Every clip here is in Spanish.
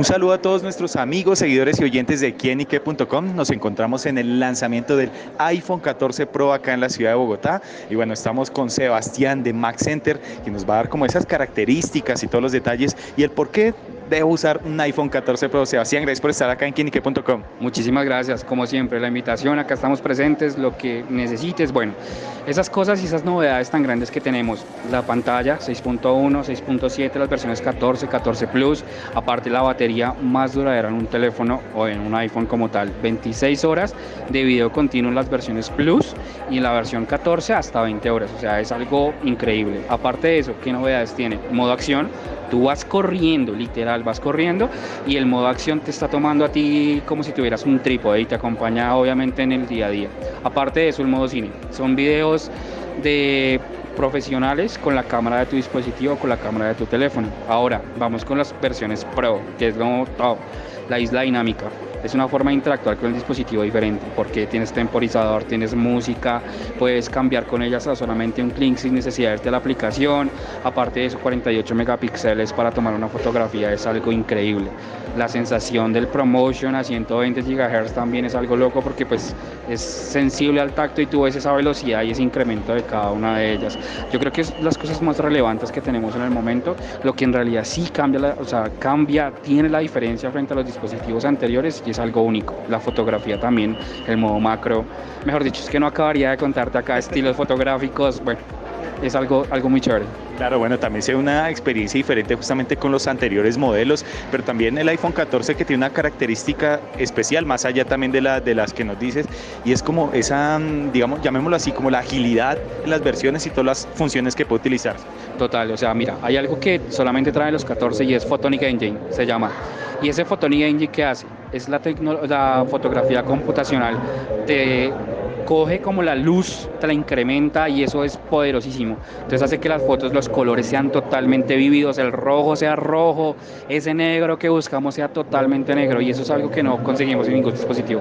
Un saludo a todos nuestros amigos, seguidores y oyentes de quienique.com. Nos encontramos en el lanzamiento del iPhone 14 Pro acá en la ciudad de Bogotá. Y bueno, estamos con Sebastián de Mac Center, que nos va a dar como esas características y todos los detalles y el por qué debo usar un iPhone 14 Pro. Sebastián, gracias por estar acá en quienique.com. Muchísimas gracias, como siempre, la invitación, acá estamos presentes, lo que necesites, bueno, esas cosas y esas novedades tan grandes que tenemos, la pantalla 6.1, 6.7, las versiones 14, 14 Plus, aparte la batería más duradera en un teléfono o en un iPhone como tal, 26 horas de video continuo en las versiones Plus y en la versión 14 hasta 20 horas, o sea, es algo increíble. Aparte de eso, ¿qué novedades tiene? Modo acción, tú vas corriendo, literal, vas corriendo y el modo acción te está tomando a ti como si tuvieras un trípode y te acompaña obviamente en el día a día. Aparte de eso, el modo cine, son videos de profesionales con la cámara de tu dispositivo, con la cámara de tu teléfono. Ahora, vamos con las versiones Pro, que es lo top, la isla dinámica es una forma de interactuar con el dispositivo diferente, porque tienes temporizador, tienes música, puedes cambiar con ellas a solamente un clic sin necesidad de irte a la aplicación, aparte de eso 48 megapíxeles para tomar una fotografía es algo increíble. La sensación del promotion a 120 GHz también es algo loco porque pues es sensible al tacto y tú ves esa velocidad y ese incremento de cada una de ellas. Yo creo que es las cosas más relevantes que tenemos en el momento, lo que en realidad sí cambia, o sea, cambia, tiene la diferencia frente a los dispositivos anteriores es algo único. La fotografía también, el modo macro. Mejor dicho, es que no acabaría de contarte acá estilos fotográficos. Bueno, es algo, algo muy chévere. Claro, bueno, también sea una experiencia diferente justamente con los anteriores modelos, pero también el iPhone 14 que tiene una característica especial, más allá también de, la, de las que nos dices, y es como esa, digamos, llamémoslo así, como la agilidad en las versiones y todas las funciones que puede utilizar. Total, o sea, mira, hay algo que solamente trae los 14 y es Photonic Engine, se llama. Y ese Photonic Engine, ¿qué hace? Es la, la fotografía computacional. Te coge como la luz, te la incrementa y eso es poderosísimo. Entonces hace que las fotos, los colores sean totalmente vividos, el rojo sea rojo, ese negro que buscamos sea totalmente negro y eso es algo que no conseguimos en ningún dispositivo.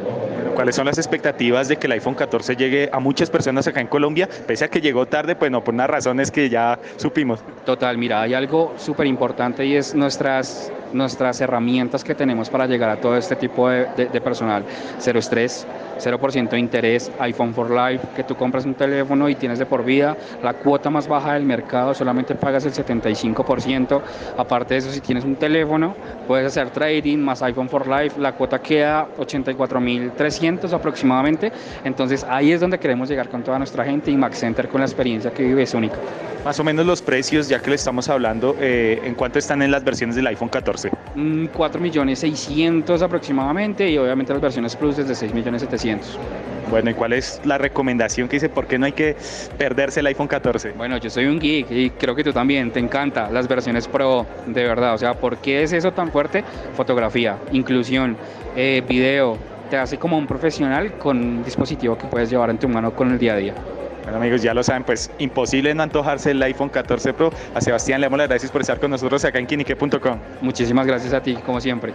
¿Cuáles son las expectativas de que el iPhone 14 llegue a muchas personas acá en Colombia? Pese a que llegó tarde, pues no, por unas razones que ya supimos. Total, mira, hay algo súper importante y es nuestras, nuestras herramientas que tenemos para llegar a todo este tipo de, de personal. Cero estrés, 0% de interés, iPhone for Life, que tú compras un teléfono y tienes de por vida, la cuota más baja del mercado, solamente pagas el 75%. Aparte de eso, si tienes un teléfono, puedes hacer trading más iPhone for Life, la cuota queda 84.300 aproximadamente. Entonces ahí es donde queremos llegar con toda nuestra gente y Max Center con la experiencia que vive es única. Más o menos los precios, ya que le estamos hablando, eh, ¿en cuánto están en las versiones del iPhone 14? 4.600.000 mm, aproximadamente y obviamente las versiones Plus es desde 6.700.000. Bueno, ¿y cuál es la recomendación que dice? ¿Por qué no hay que perderse el iPhone 14? Bueno, yo soy un geek y creo que tú también, te encanta las versiones Pro, de verdad. O sea, ¿por qué es eso tan fuerte? Fotografía, inclusión, eh, video, te hace como un profesional con un dispositivo que puedes llevar en tu mano con el día a día. Bueno amigos, ya lo saben, pues imposible no antojarse el iPhone 14 Pro. A Sebastián le damos las gracias por estar con nosotros acá en kinique.com. Muchísimas gracias a ti, como siempre.